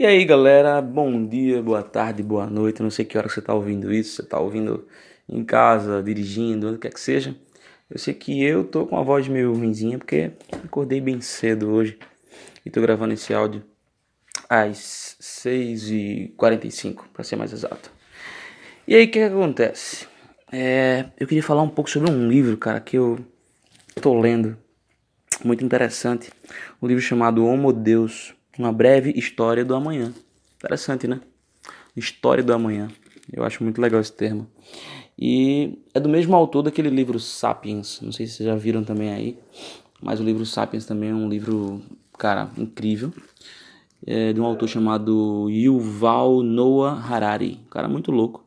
E aí galera, bom dia, boa tarde, boa noite. Não sei que hora você está ouvindo isso, você está ouvindo em casa, dirigindo, onde quer que seja. Eu sei que eu tô com a voz meio ruimzinha porque acordei bem cedo hoje e tô gravando esse áudio às 6h45, para ser mais exato. E aí o que, que acontece? É, eu queria falar um pouco sobre um livro, cara, que eu tô lendo. Muito interessante. Um livro chamado Homo Deus uma breve história do amanhã. Interessante, né? História do amanhã. Eu acho muito legal esse termo. E é do mesmo autor daquele livro Sapiens. Não sei se vocês já viram também aí. Mas o livro Sapiens também é um livro, cara, incrível. É de um autor chamado Yuval Noah Harari. Um cara muito louco.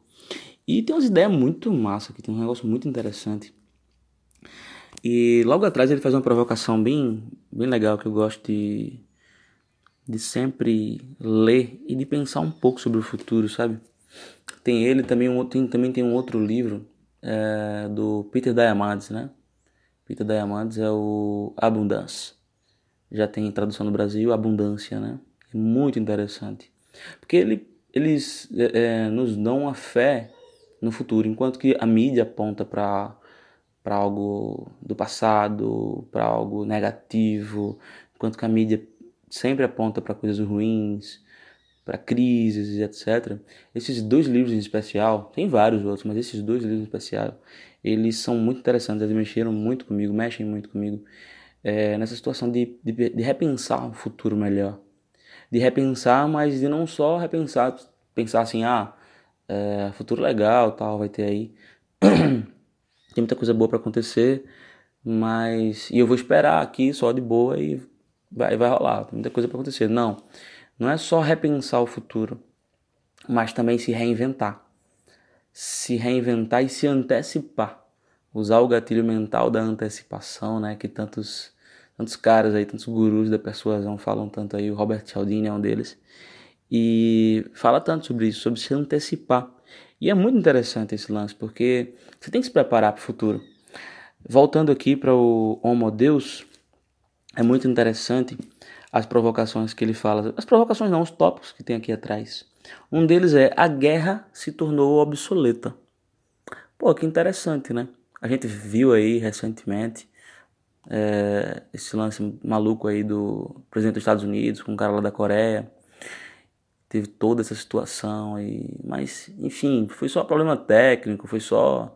E tem umas ideias muito massa aqui, tem um negócio muito interessante. E logo atrás ele faz uma provocação bem, bem legal que eu gosto de, de sempre ler e de pensar um pouco sobre o futuro, sabe? Tem ele também um tem, também tem um outro livro é, do Peter Diamandis, né? Peter Diamandis é o Abundância. Já tem tradução no Brasil, Abundância, né? É muito interessante, porque ele, eles é, é nos dão a fé no futuro, enquanto que a mídia aponta para para algo do passado, para algo negativo, enquanto que a mídia sempre aponta para coisas ruins, para crises etc. Esses dois livros em especial, tem vários outros, mas esses dois livros em especial, eles são muito interessantes, eles mexeram muito comigo, mexem muito comigo, é, nessa situação de, de, de, repensar um futuro melhor. De repensar, mas de não só repensar, pensar assim, ah, é, futuro legal, tal, vai ter aí. tem muita coisa boa para acontecer, mas. E eu vou esperar aqui só de boa e vai, vai rolar, muita coisa para acontecer. Não, não é só repensar o futuro, mas também se reinventar. Se reinventar e se antecipar. Usar o gatilho mental da antecipação, né? Que tantos, tantos caras aí, tantos gurus da persuasão falam tanto aí. O Robert Cialdini é um deles. E fala tanto sobre isso, sobre se antecipar. E é muito interessante esse lance, porque você tem que se preparar para o futuro. Voltando aqui para o Homo Deus, é muito interessante as provocações que ele fala. As provocações não, os tópicos que tem aqui atrás. Um deles é a guerra se tornou obsoleta. Pô, que interessante, né? A gente viu aí recentemente é, esse lance maluco aí do presidente dos Estados Unidos com o cara lá da Coreia. Teve toda essa situação aí, mas enfim, foi só problema técnico, foi só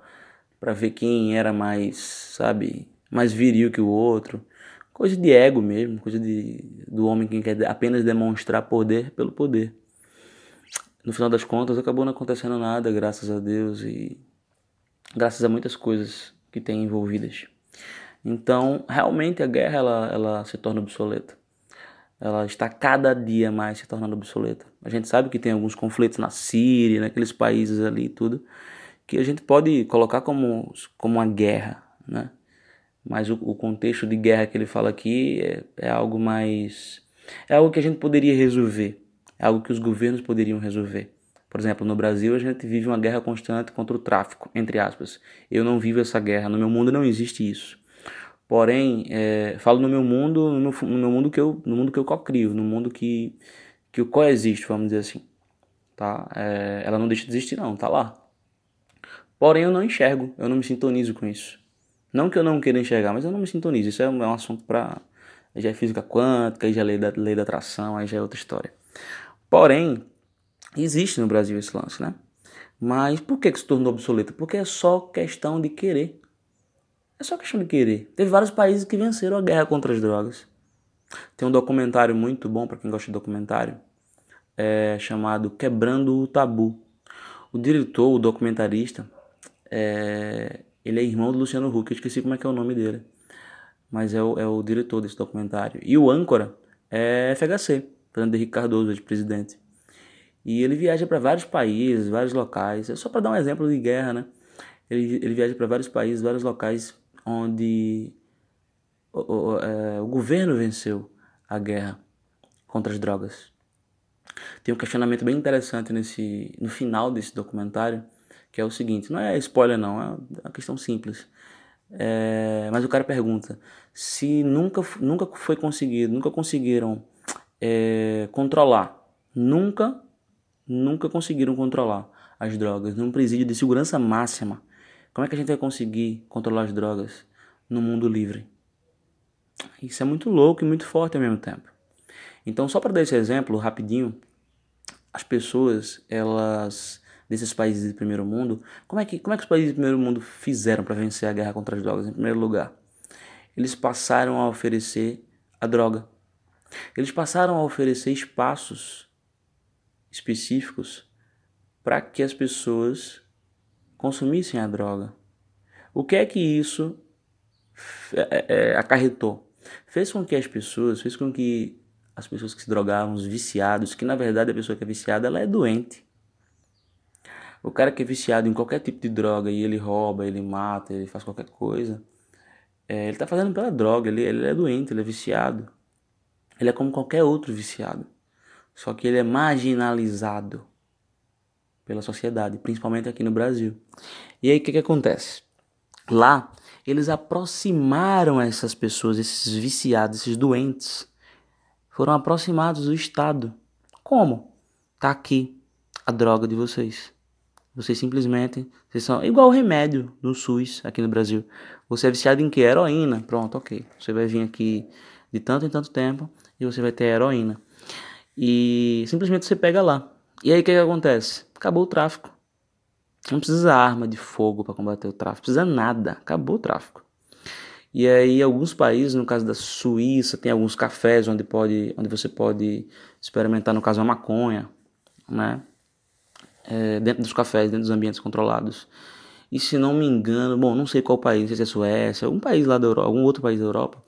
para ver quem era mais, sabe, mais viril que o outro coisa de ego mesmo, coisa de, do homem que quer apenas demonstrar poder pelo poder. No final das contas, acabou não acontecendo nada, graças a Deus e graças a muitas coisas que tem envolvidas. Então, realmente a guerra ela, ela se torna obsoleta. Ela está cada dia mais se tornando obsoleta. A gente sabe que tem alguns conflitos na Síria, naqueles países ali e tudo, que a gente pode colocar como, como uma guerra, né? Mas o, o, contexto de guerra que ele fala aqui é, é, algo mais. É algo que a gente poderia resolver, é algo que os governos poderiam resolver. Por exemplo, no Brasil a gente vive uma guerra constante contra o tráfico, entre aspas. Eu não vivo essa guerra, no meu mundo não existe isso. Porém, é, falo no meu mundo, no no meu, mundo que eu, no mundo que eu cocrio, no mundo que que eu coexiste, vamos dizer assim, tá? É, ela não deixa de existir não, tá lá. Porém, eu não enxergo, eu não me sintonizo com isso. Não que eu não queira enxergar, mas eu não me sintonizo. Isso é um, é um assunto para. Já é física quântica, já é lei da, lei da atração, aí já é outra história. Porém, existe no Brasil esse lance, né? Mas por que, que se tornou obsoleto? Porque é só questão de querer. É só questão de querer. Teve vários países que venceram a guerra contra as drogas. Tem um documentário muito bom para quem gosta de documentário, é, chamado Quebrando o Tabu. O diretor, o documentarista, é, ele é irmão do Luciano Huck, eu esqueci como é que é o nome dele. Mas é o, é o diretor desse documentário. E o âncora é FHC, Fernando Henrique Cardoso, de presidente. E ele viaja para vários países, vários locais. É só para dar um exemplo de guerra, né? Ele, ele viaja para vários países, vários locais onde o, o, é, o governo venceu a guerra contra as drogas. Tem um questionamento bem interessante nesse, no final desse documentário, que é o seguinte, não é spoiler não, é uma questão simples. É, mas o cara pergunta se nunca, nunca foi conseguido, nunca conseguiram é, controlar nunca, nunca conseguiram controlar as drogas num presídio de segurança máxima. Como é que a gente vai conseguir controlar as drogas no mundo livre? Isso é muito louco e muito forte ao mesmo tempo. Então, só para dar esse exemplo rapidinho, as pessoas, elas desses países de primeiro mundo, como é que como é que os países de primeiro mundo fizeram para vencer a guerra contra as drogas em primeiro lugar? Eles passaram a oferecer a droga. Eles passaram a oferecer espaços específicos para que as pessoas consumissem a droga. O que é que isso é, é, acarretou? Fez com que as pessoas, fez com que as pessoas que se drogavam, os viciados, que na verdade a pessoa que é viciada ela é doente. O cara que é viciado em qualquer tipo de droga e ele rouba, ele mata, ele faz qualquer coisa, é, ele está fazendo pela droga, ele, ele é doente, ele é viciado. Ele é como qualquer outro viciado. Só que ele é marginalizado pela sociedade, principalmente aqui no Brasil. E aí o que, que acontece? Lá, eles aproximaram essas pessoas, esses viciados, esses doentes, foram aproximados do Estado. Como? Tá aqui a droga de vocês. Vocês simplesmente, vocês são igual o remédio no SUS aqui no Brasil. Você é viciado em que? Heroína. Pronto, ok. Você vai vir aqui de tanto em tanto tempo e você vai ter heroína. E simplesmente você pega lá. E aí o que, que acontece? Acabou o tráfico. Não precisa arma de fogo para combater o tráfico, precisa nada. Acabou o tráfico. E aí alguns países, no caso da Suíça, tem alguns cafés onde pode, onde você pode experimentar, no caso a maconha, né? É, dentro dos cafés, dentro dos ambientes controlados. E se não me engano, bom, não sei qual país, não sei se é Suécia, algum país lá da Europa, algum outro país da Europa,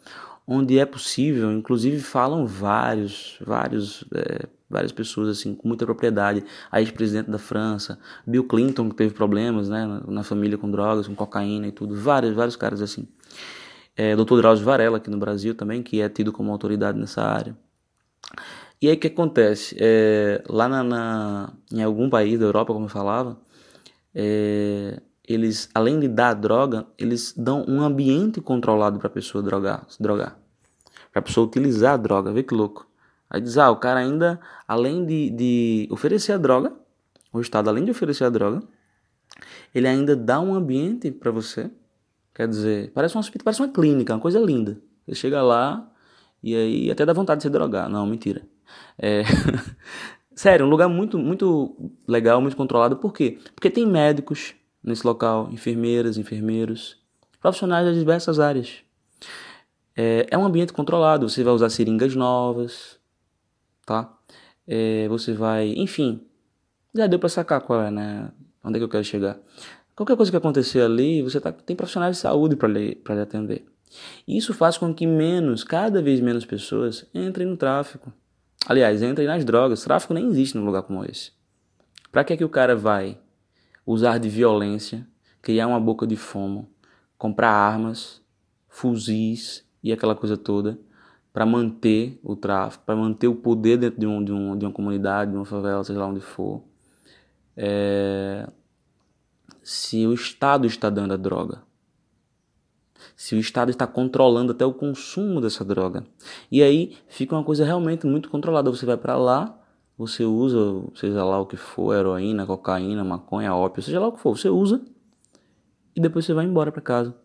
onde é possível, inclusive falam vários, vários, é, várias pessoas assim com muita propriedade. A ex-presidente da França, Bill Clinton que teve problemas, né, na, família com drogas, com cocaína e tudo, vários, vários caras assim. É, Dr. Drauzio Varela aqui no Brasil também, que é tido como autoridade nessa área. E aí o que acontece? É, lá na, na, em algum país da Europa, como eu falava, é, eles, além de dar droga, eles dão um ambiente controlado para a pessoa drogar, se drogar. Para a pessoa utilizar a droga, vê que louco. Aí diz, ah, o cara ainda, além de, de oferecer a droga, o Estado, além de oferecer a droga, ele ainda dá um ambiente para você. Quer dizer, parece um hospital, parece uma clínica, uma coisa linda. Você chega lá e aí até dá vontade de se drogar. Não, mentira. É... Sério, um lugar muito, muito legal, muito controlado. Por quê? Porque tem médicos, nesse local, enfermeiras, enfermeiros, profissionais das diversas áreas. É, é um ambiente controlado, você vai usar seringas novas, tá? É, você vai, enfim, já deu para sacar qual é, né? Onde é que eu quero chegar? Qualquer coisa que acontecer ali, você tá, tem profissionais de saúde para lhe, atender. Isso faz com que menos, cada vez menos pessoas entrem no tráfico. Aliás, entrem nas drogas. Tráfico nem existe num lugar como esse. Para que é que o cara vai usar de violência, criar uma boca de fumo, comprar armas, fuzis e aquela coisa toda para manter o tráfico, para manter o poder dentro de, um, de, um, de uma comunidade, de uma favela, seja lá onde for. É... Se o Estado está dando a droga, se o Estado está controlando até o consumo dessa droga. E aí fica uma coisa realmente muito controlada. Você vai para lá, você usa, seja lá o que for, heroína, cocaína, maconha, ópio, seja lá o que for, você usa e depois você vai embora para casa.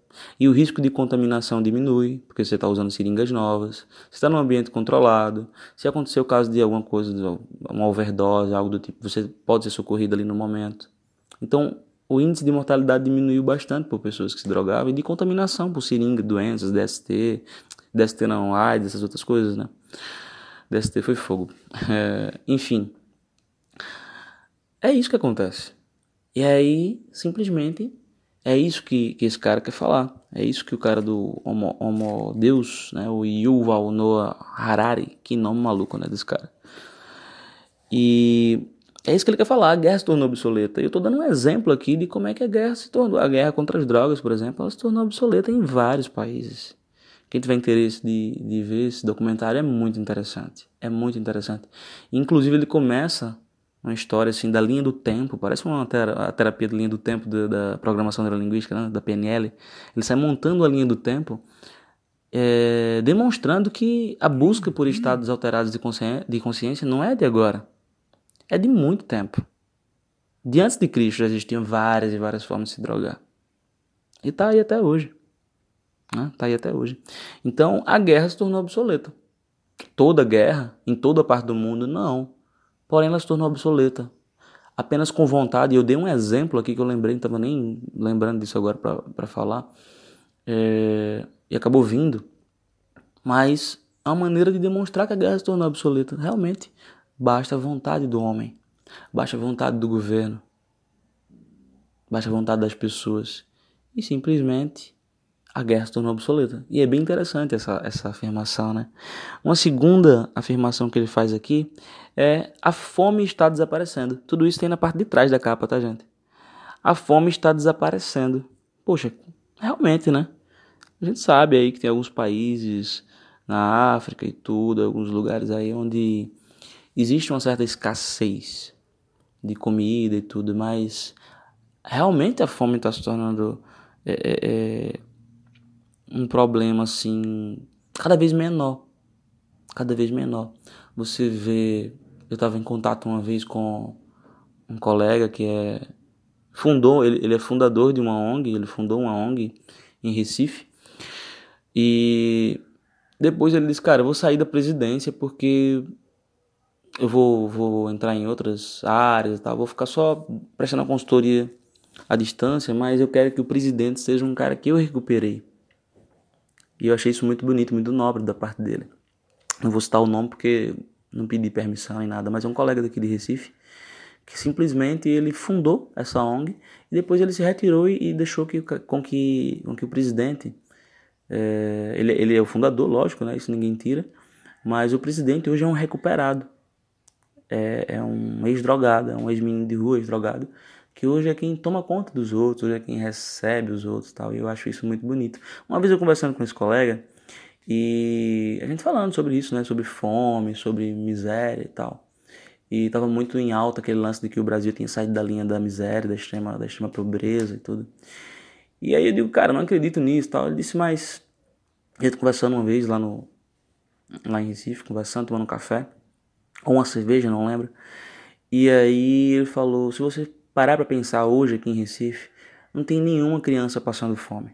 E o risco de contaminação diminui, porque você está usando seringas novas, você está num ambiente controlado. Se acontecer o caso de alguma coisa, uma overdose, algo do tipo, você pode ser socorrido ali no momento. Então, o índice de mortalidade diminuiu bastante por pessoas que se drogavam e de contaminação por seringa, doenças, DST, DST não AIDS, essas outras coisas, né? DST foi fogo. É, enfim. É isso que acontece. E aí, simplesmente, é isso que, que esse cara quer falar. É isso que o cara do Homo, Homo Deus, né? O Yuval Noah Harari, que nome maluco, né, desse cara. E é isso que ele quer falar, a guerra se tornou obsoleta. Eu estou dando um exemplo aqui de como é que a guerra se tornou. A guerra contra as drogas, por exemplo, ela se tornou obsoleta em vários países. Quem tiver interesse de, de ver esse documentário é muito interessante. É muito interessante. Inclusive, ele começa uma história assim da linha do tempo, parece uma terapia de linha do tempo da, da programação neurolinguística, né, da PNL. Ele sai montando a linha do tempo, é, demonstrando que a busca por estados alterados de de consciência não é de agora. É de muito tempo. De antes de Cristo já existiam várias e várias formas de se drogar. E tá aí até hoje. Né? Tá aí até hoje. Então a guerra se tornou obsoleta. Toda guerra, em toda parte do mundo, não. Porém ela se tornou obsoleta. Apenas com vontade. Eu dei um exemplo aqui que eu lembrei, não estava nem lembrando disso agora para falar. É, e acabou vindo. Mas uma maneira de demonstrar que a guerra se tornou obsoleta. Realmente, basta a vontade do homem. Basta a vontade do governo. Basta a vontade das pessoas. E simplesmente a guerra se tornou obsoleta. E é bem interessante essa, essa afirmação, né? Uma segunda afirmação que ele faz aqui é a fome está desaparecendo. Tudo isso tem na parte de trás da capa, tá, gente? A fome está desaparecendo. Poxa, realmente, né? A gente sabe aí que tem alguns países na África e tudo, alguns lugares aí onde existe uma certa escassez de comida e tudo, mas realmente a fome está se tornando é, é, é, um problema assim cada vez menor, cada vez menor. Você vê, eu estava em contato uma vez com um colega que é fundou, ele, ele é fundador de uma ONG, ele fundou uma ONG em Recife e depois ele disse, cara, eu vou sair da presidência porque eu vou, vou entrar em outras áreas e tal, vou ficar só prestando a consultoria à distância, mas eu quero que o presidente seja um cara que eu recuperei. E eu achei isso muito bonito, muito nobre da parte dele. Não vou citar o nome porque não pedi permissão nem nada, mas é um colega daqui de Recife que simplesmente ele fundou essa ONG e depois ele se retirou e, e deixou que, com, que, com que o presidente, é, ele, ele é o fundador, lógico, né, isso ninguém tira, mas o presidente hoje é um recuperado é, é um ex-drogado, é um ex-menino de rua, ex-drogado, que hoje é quem toma conta dos outros, hoje é quem recebe os outros tal, e eu acho isso muito bonito. Uma vez eu conversando com esse colega, e a gente falando sobre isso, né, sobre fome, sobre miséria e tal. E estava muito em alta aquele lance de que o Brasil tinha saído da linha da miséria, da extrema, da extrema pobreza e tudo. E aí eu digo, cara, não acredito nisso tal. Ele disse, mas. A gente conversando uma vez lá no. Lá em Recife, conversando, tomando um café ou uma cerveja, não lembro. E aí ele falou: se você parar para pensar hoje aqui em Recife, não tem nenhuma criança passando fome.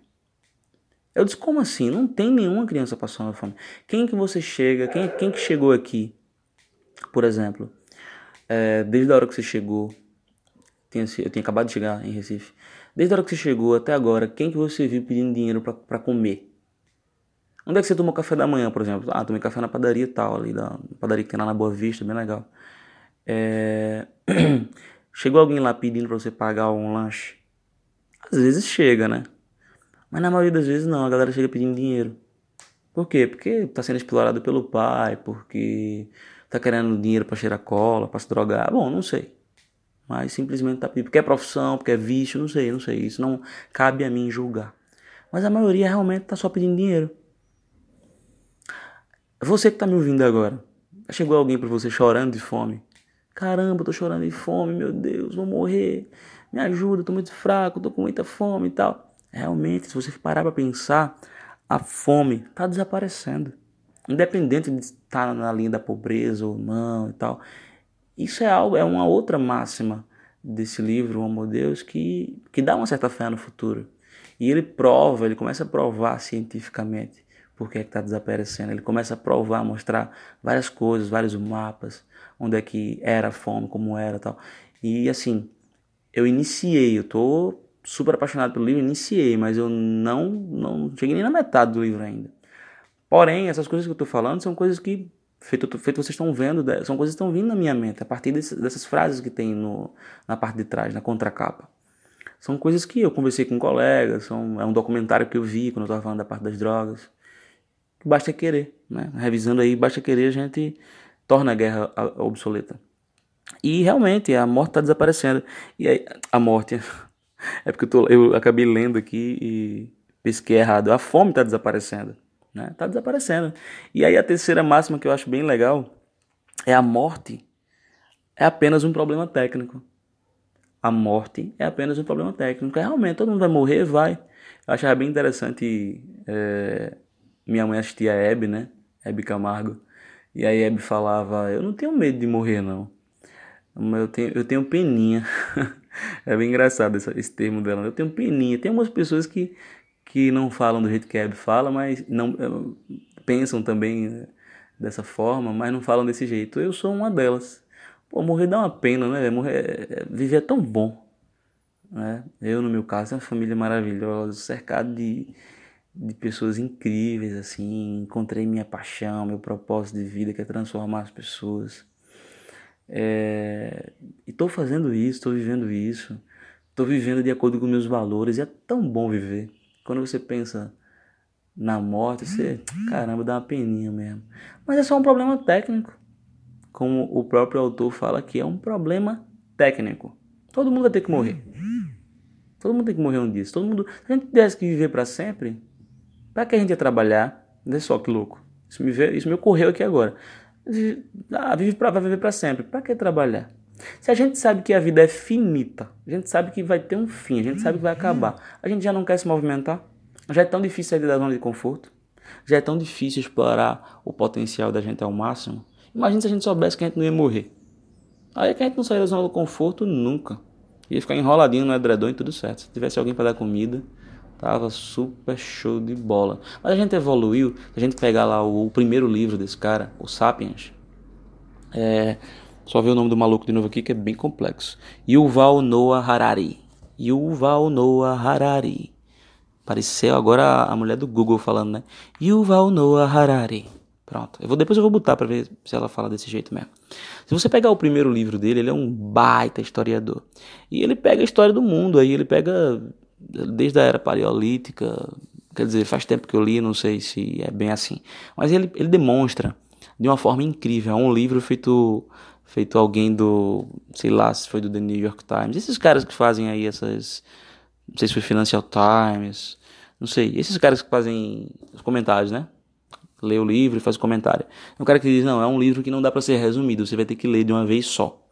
Eu disse: como assim? Não tem nenhuma criança passando fome. Quem que você chega? Quem, quem que chegou aqui, por exemplo, é, desde a hora que você chegou? eu tinha acabado de chegar em Recife. Desde a hora que você chegou até agora, quem que você viu pedindo dinheiro para comer? Onde é que você tomou café da manhã, por exemplo? Ah, tomei café na padaria e tal, ali da padaria que tem lá na Boa Vista, bem legal. É... Chegou alguém lá pedindo pra você pagar um lanche? Às vezes chega, né? Mas na maioria das vezes não, a galera chega pedindo dinheiro. Por quê? Porque tá sendo explorado pelo pai, porque tá querendo dinheiro para cheirar cola, para se drogar. Bom, não sei. Mas simplesmente tá pedindo. Porque é profissão, porque é vício, não sei, não sei. Isso não cabe a mim julgar. Mas a maioria realmente tá só pedindo dinheiro. Você que está me ouvindo agora, chegou alguém para você chorando de fome? Caramba, eu tô chorando de fome, meu Deus, vou morrer. Me ajuda, tô muito fraco, tô com muita fome e tal. Realmente, se você parar para pensar, a fome está desaparecendo. Independente de estar na linha da pobreza ou não e tal. Isso é algo, é uma outra máxima desse livro, O Amor Deus, que, que dá uma certa fé no futuro. E ele prova, ele começa a provar cientificamente por que é está desaparecendo. Ele começa a provar, mostrar várias coisas, vários mapas, onde é que era a fome, como era tal. E assim, eu iniciei, eu tô super apaixonado pelo livro, iniciei, mas eu não, não cheguei nem na metade do livro ainda. Porém, essas coisas que eu estou falando são coisas que, feito, feito vocês estão vendo, são coisas que estão vindo na minha mente, a partir desse, dessas frases que tem no, na parte de trás, na contracapa. São coisas que eu conversei com colegas, são, é um documentário que eu vi quando eu estava falando da parte das drogas basta querer, né? Revisando aí, basta querer, a gente torna a guerra obsoleta. E realmente a morte está desaparecendo. E aí, a morte. É porque eu, tô, eu acabei lendo aqui e pesquei errado. A fome está desaparecendo. Né? Tá desaparecendo. E aí a terceira máxima que eu acho bem legal é a morte é apenas um problema técnico. A morte é apenas um problema técnico. É, realmente, todo mundo vai morrer, vai. Eu achava bem interessante é, minha mãe assistia a Hebe, né? Hebe Camargo. E aí Hebe falava, eu não tenho medo de morrer, não. eu tenho, eu tenho peninha. é bem engraçado esse, esse termo dela. Eu tenho peninha. Tem algumas pessoas que, que não falam do jeito que a Abby fala, mas não pensam também né, dessa forma, mas não falam desse jeito. Eu sou uma delas. Pô, morrer dá uma pena, né? Morrer, é, viver é tão bom. Né? Eu, no meu caso, tenho uma família maravilhosa, cercado de, de pessoas incríveis, assim. Encontrei minha paixão, meu propósito de vida, que é transformar as pessoas. É... E estou fazendo isso, estou vivendo isso. Estou vivendo de acordo com meus valores. E é tão bom viver. Quando você pensa na morte, você, caramba, dá uma peninha mesmo. Mas é só um problema técnico. Como o próprio autor fala que é um problema técnico. Todo mundo vai ter que morrer. Todo mundo tem que morrer um dia. Todo mundo, se a gente tivesse que viver para sempre, para que a gente ia trabalhar? Olha só que louco. Isso me, veio, isso me ocorreu aqui agora. Ah, vive pra, vai viver para sempre. Para que trabalhar? Se a gente sabe que a vida é finita, a gente sabe que vai ter um fim, a gente sabe que vai acabar, a gente já não quer se movimentar? Já é tão difícil sair da zona de conforto? Já é tão difícil explorar o potencial da gente ao máximo? Imagina se a gente soubesse que a gente não ia morrer. Aí que a gente não sair da zona do conforto nunca. Ia ficar enroladinho no edredom e tudo certo. Se tivesse alguém para dar comida, tava super show de bola. Mas a gente evoluiu. Se a gente pegar lá o, o primeiro livro desse cara, o Sapiens, é, só ver o nome do maluco de novo aqui que é bem complexo. Yuval Noah Harari. Yuval Noah Harari. Pareceu agora a mulher do Google falando, né? Yuval Noah Harari. Pronto. Eu vou, depois eu vou botar para ver se ela fala desse jeito mesmo. Se você pegar o primeiro livro dele, ele é um baita historiador. E ele pega a história do mundo, aí ele pega desde a era paleolítica, quer dizer, faz tempo que eu li, não sei se é bem assim. Mas ele, ele demonstra de uma forma incrível. É um livro feito feito alguém do, sei lá, se foi do The New York Times. Esses caras que fazem aí essas, não sei se foi Financial Times, não sei. Esses caras que fazem os comentários, né? lê o livro e faz o comentário. É um cara que diz, não, é um livro que não dá para ser resumido, você vai ter que ler de uma vez só.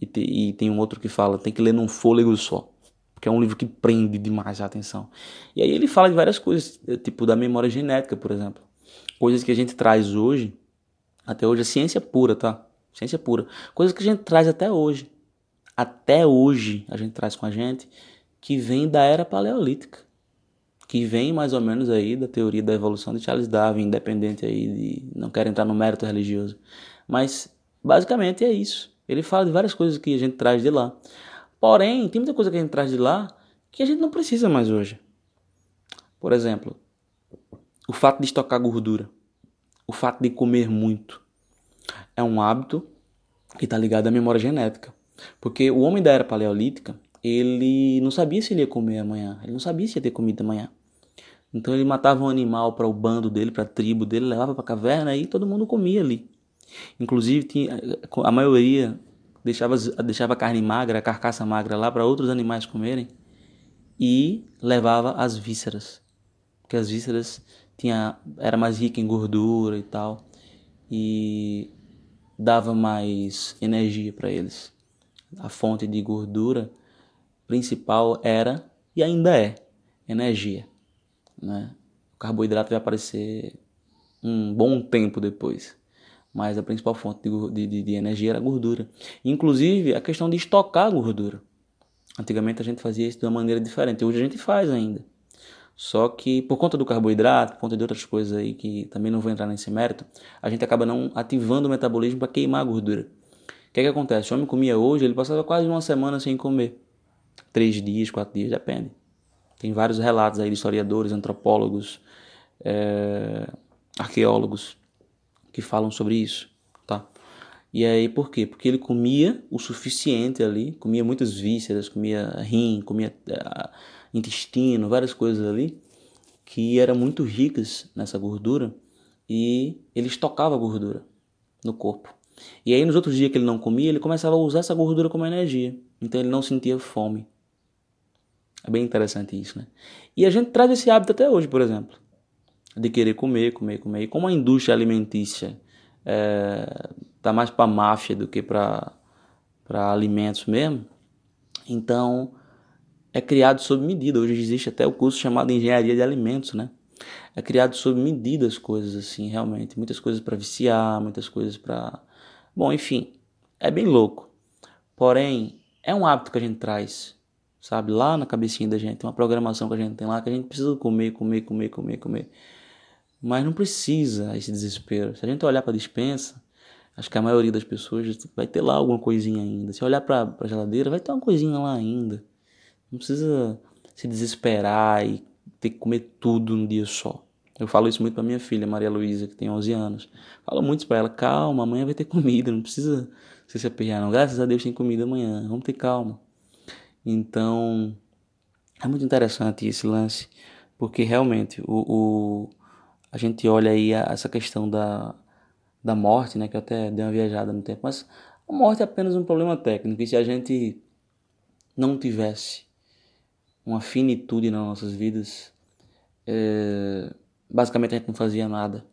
E, te, e, tem um outro que fala, tem que ler num fôlego só. Porque é um livro que prende demais a atenção. E aí ele fala de várias coisas, eh, tipo da memória genética, por exemplo. Coisas que a gente traz hoje, até hoje, é ciência pura, tá? Ciência pura. Coisas que a gente traz até hoje. Até hoje a gente traz com a gente, que vem da era paleolítica que vem mais ou menos aí da teoria da evolução de Charles Darwin, independente aí de não quero entrar no mérito religioso, mas basicamente é isso. Ele fala de várias coisas que a gente traz de lá. Porém, tem muita coisa que a gente traz de lá que a gente não precisa mais hoje. Por exemplo, o fato de estocar gordura, o fato de comer muito, é um hábito que está ligado à memória genética. Porque o homem da era paleolítica, ele não sabia se ele ia comer amanhã, ele não sabia se ia ter comida amanhã. Então ele matava um animal para o bando dele, para a tribo dele, levava para a caverna e todo mundo comia ali. Inclusive tinha, a maioria deixava, deixava a carne magra, a carcaça magra lá para outros animais comerem e levava as vísceras, porque as vísceras tinha, era mais rica em gordura e tal e dava mais energia para eles. A fonte de gordura principal era e ainda é energia. Né? O carboidrato vai aparecer um bom tempo depois. Mas a principal fonte de, de, de energia era a gordura. Inclusive a questão de estocar gordura. Antigamente a gente fazia isso de uma maneira diferente. Hoje a gente faz ainda. Só que por conta do carboidrato, por conta de outras coisas aí que também não vou entrar nesse mérito, a gente acaba não ativando o metabolismo para queimar a gordura. O que, é que acontece? O homem comia hoje, ele passava quase uma semana sem comer. Três dias, quatro dias, depende. Tem vários relatos aí de historiadores, antropólogos, é, arqueólogos que falam sobre isso, tá? E aí por quê? Porque ele comia o suficiente ali, comia muitas vísceras, comia rim, comia uh, intestino, várias coisas ali que eram muito ricas nessa gordura e ele estocava gordura no corpo. E aí nos outros dias que ele não comia, ele começava a usar essa gordura como energia. Então ele não sentia fome. É bem interessante isso, né? E a gente traz esse hábito até hoje, por exemplo, de querer comer, comer, comer. E como a indústria alimentícia é, tá mais para máfia do que para para alimentos mesmo, então é criado sob medida. Hoje existe até o curso chamado Engenharia de Alimentos, né? É criado sob medida as coisas assim, realmente, muitas coisas para viciar, muitas coisas para, bom, enfim, é bem louco. Porém, é um hábito que a gente traz, sabe? Lá na cabecinha da gente, uma programação que a gente tem lá, que a gente precisa comer, comer, comer, comer, comer. Mas não precisa esse desespero. Se a gente olhar para a dispensa, acho que a maioria das pessoas vai ter lá alguma coisinha ainda. Se olhar para a geladeira, vai ter uma coisinha lá ainda. Não precisa se desesperar e ter que comer tudo num dia só. Eu falo isso muito para minha filha, Maria Luísa, que tem 11 anos. Falo muito para ela, calma, amanhã vai ter comida, não precisa se aperrear não. Graças a Deus tem comida amanhã, vamos ter calma. Então, é muito interessante esse lance, porque realmente o, o a gente olha aí essa questão da, da morte, né, que eu até dei uma viajada no tempo, mas a morte é apenas um problema técnico, e se a gente não tivesse uma finitude nas nossas vidas, é, basicamente a gente não fazia nada.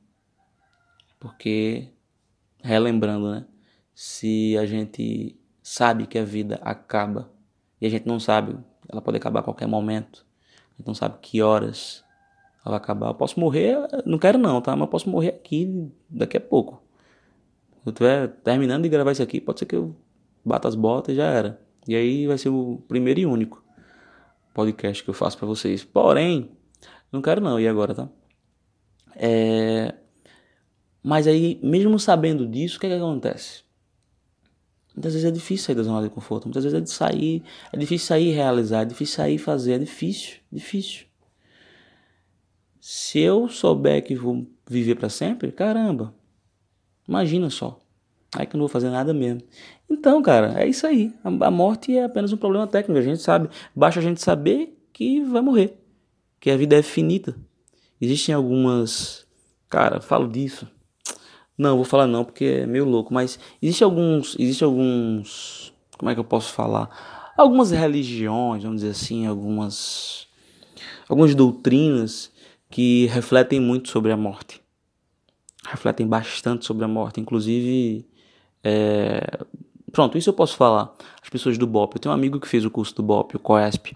Porque, relembrando, né? Se a gente sabe que a vida acaba e a gente não sabe, ela pode acabar a qualquer momento, a gente não sabe que horas ela acabar. Eu posso morrer, não quero não, tá? Mas eu posso morrer aqui daqui a pouco. Se eu estiver terminando de gravar isso aqui, pode ser que eu bata as botas e já era. E aí vai ser o primeiro e único podcast que eu faço para vocês. Porém, não quero não, e agora, tá? É... Mas aí, mesmo sabendo disso, o que, é que acontece? Muitas vezes é difícil sair da zona de conforto, muitas vezes é de sair, é difícil sair realizar, é difícil sair fazer, é difícil, difícil. Se eu souber que vou viver para sempre, caramba, imagina só. Aí que eu não vou fazer nada mesmo. Então, cara, é isso aí. A morte é apenas um problema técnico. A gente sabe. Basta a gente saber que vai morrer. Que a vida é finita. Existem algumas. Cara, falo disso. Não, vou falar não, porque é meio louco. Mas existe alguns. Existe alguns. Como é que eu posso falar? Algumas religiões, vamos dizer assim, algumas. Algumas doutrinas que refletem muito sobre a morte. Refletem bastante sobre a morte. Inclusive é... Pronto, isso eu posso falar. As pessoas do BOP. Eu tenho um amigo que fez o curso do BOP, o COESP.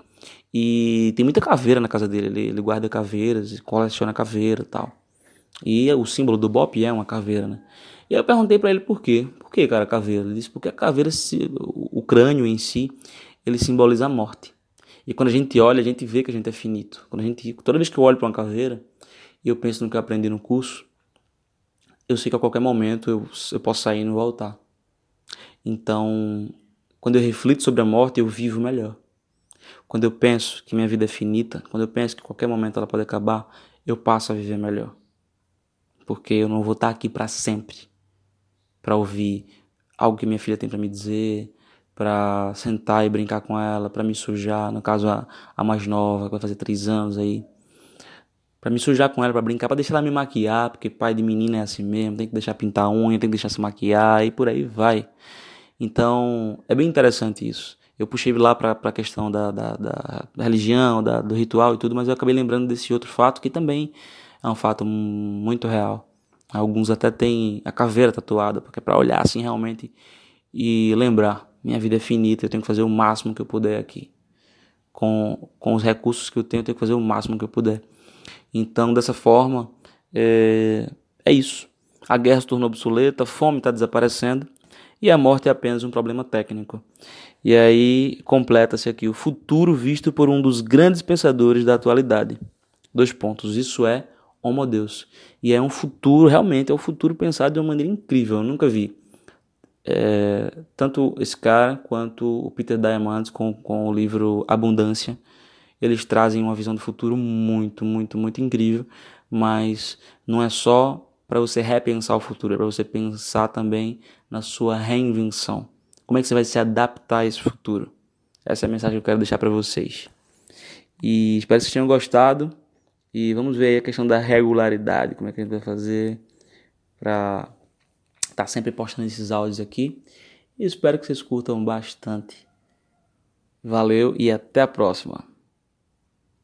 E tem muita caveira na casa dele. Ele, ele guarda caveiras, coleciona caveira e tal. E o símbolo do BOP é uma caveira, né? E eu perguntei para ele por quê. Por que, cara, caveira? Ele disse porque a caveira, o crânio em si, ele simboliza a morte. E quando a gente olha, a gente vê que a gente é finito. Quando a gente, toda vez que eu olho para uma caveira e eu penso no que eu aprendi no curso, eu sei que a qualquer momento eu, eu posso sair e não voltar. Então, quando eu reflito sobre a morte, eu vivo melhor. Quando eu penso que minha vida é finita, quando eu penso que qualquer momento ela pode acabar, eu passo a viver melhor. Porque eu não vou estar aqui para sempre para ouvir algo que minha filha tem para me dizer, para sentar e brincar com ela, para me sujar, no caso a, a mais nova, que vai fazer três anos aí, para me sujar com ela, para brincar, para deixar ela me maquiar, porque pai de menina é assim mesmo, tem que deixar pintar unha, tem que deixar se maquiar e por aí vai. Então, é bem interessante isso. Eu puxei lá para a questão da, da, da religião, da, do ritual e tudo, mas eu acabei lembrando desse outro fato que também é um fato muito real. Alguns até têm a caveira tatuada, porque é para olhar assim realmente e lembrar: minha vida é finita, eu tenho que fazer o máximo que eu puder aqui. Com, com os recursos que eu tenho, eu tenho que fazer o máximo que eu puder. Então, dessa forma, é, é isso. A guerra se tornou obsoleta, a fome está desaparecendo e a morte é apenas um problema técnico. E aí completa-se aqui o futuro visto por um dos grandes pensadores da atualidade. Dois pontos. Isso é Homo Deus. E é um futuro, realmente, é um futuro pensado de uma maneira incrível. Eu nunca vi. É, tanto esse cara quanto o Peter Diamandis com, com o livro Abundância eles trazem uma visão do futuro muito, muito, muito incrível, mas não é só para você repensar o futuro, é para você pensar também na sua reinvenção. Como é que você vai se adaptar a esse futuro? Essa é a mensagem que eu quero deixar para vocês. E espero que vocês tenham gostado. E vamos ver a questão da regularidade, como é que a gente vai fazer para estar tá sempre postando esses áudios aqui. E espero que vocês curtam bastante. Valeu e até a próxima.